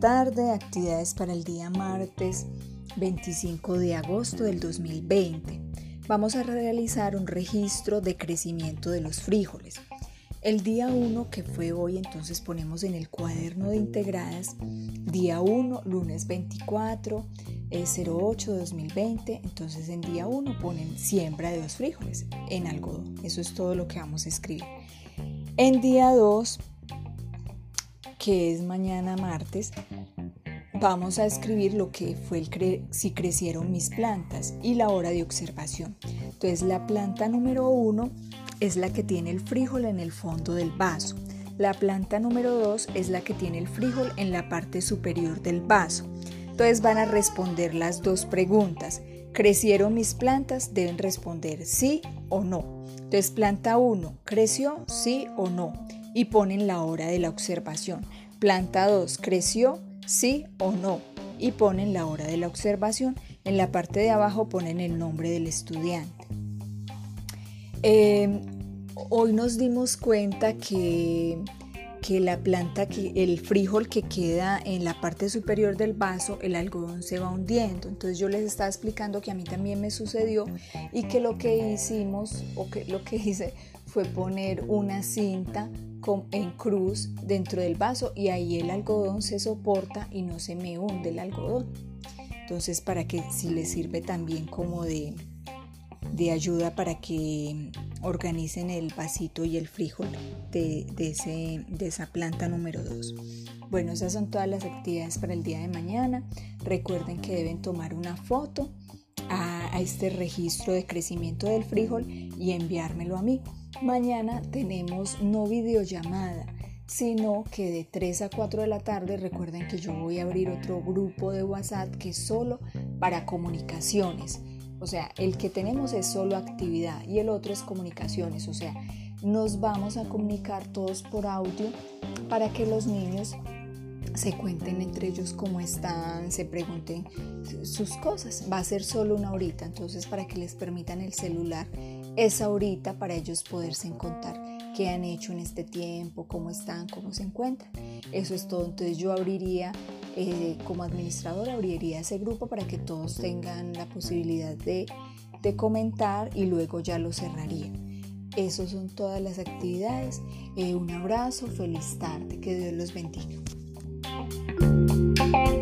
tarde, actividades para el día martes 25 de agosto del 2020. Vamos a realizar un registro de crecimiento de los frijoles. El día 1 que fue hoy, entonces ponemos en el cuaderno de integradas, día 1, lunes 24, 08 2020, entonces en día 1 ponen siembra de los frijoles en algodón. Eso es todo lo que vamos a escribir. En día 2 que es mañana martes, vamos a escribir lo que fue el si crecieron mis plantas y la hora de observación. Entonces la planta número uno es la que tiene el frijol en el fondo del vaso. La planta número 2 es la que tiene el frijol en la parte superior del vaso. Entonces van a responder las dos preguntas. ¿Crecieron mis plantas? Deben responder sí o no. Entonces planta 1, ¿creció? Sí o no y ponen la hora de la observación. Planta 2 creció, sí o no y ponen la hora de la observación. En la parte de abajo ponen el nombre del estudiante. Em, hoy nos dimos cuenta que, que la planta, que el frijol que queda en la parte superior del vaso, el algodón se va hundiendo. Entonces yo les estaba explicando que a mí también me sucedió y que lo que hicimos o que lo que hice fue poner una cinta en cruz dentro del vaso y ahí el algodón se soporta y no se me hunde el algodón. Entonces para que si les sirve también como de, de ayuda para que organicen el vasito y el frijol de, ese, de esa planta número 2. Bueno, esas son todas las actividades para el día de mañana. Recuerden que deben tomar una foto a, este registro de crecimiento del frijol y enviármelo a mí. Mañana tenemos no videollamada, sino que de 3 a 4 de la tarde recuerden que yo voy a abrir otro grupo de WhatsApp que es solo para comunicaciones. O sea, el que tenemos es solo actividad y el otro es comunicaciones. O sea, nos vamos a comunicar todos por audio para que los niños se cuenten entre ellos cómo están, se pregunten sus cosas. Va a ser solo una horita, entonces para que les permitan el celular esa horita para ellos poderse contar qué han hecho en este tiempo, cómo están, cómo se encuentran. Eso es todo. Entonces yo abriría, eh, como administradora, abriría ese grupo para que todos tengan la posibilidad de, comentar y luego ya lo cerraría. Esas son todas las actividades. Eh, un abrazo, feliz tarde, que Dios los bendiga. Thank you.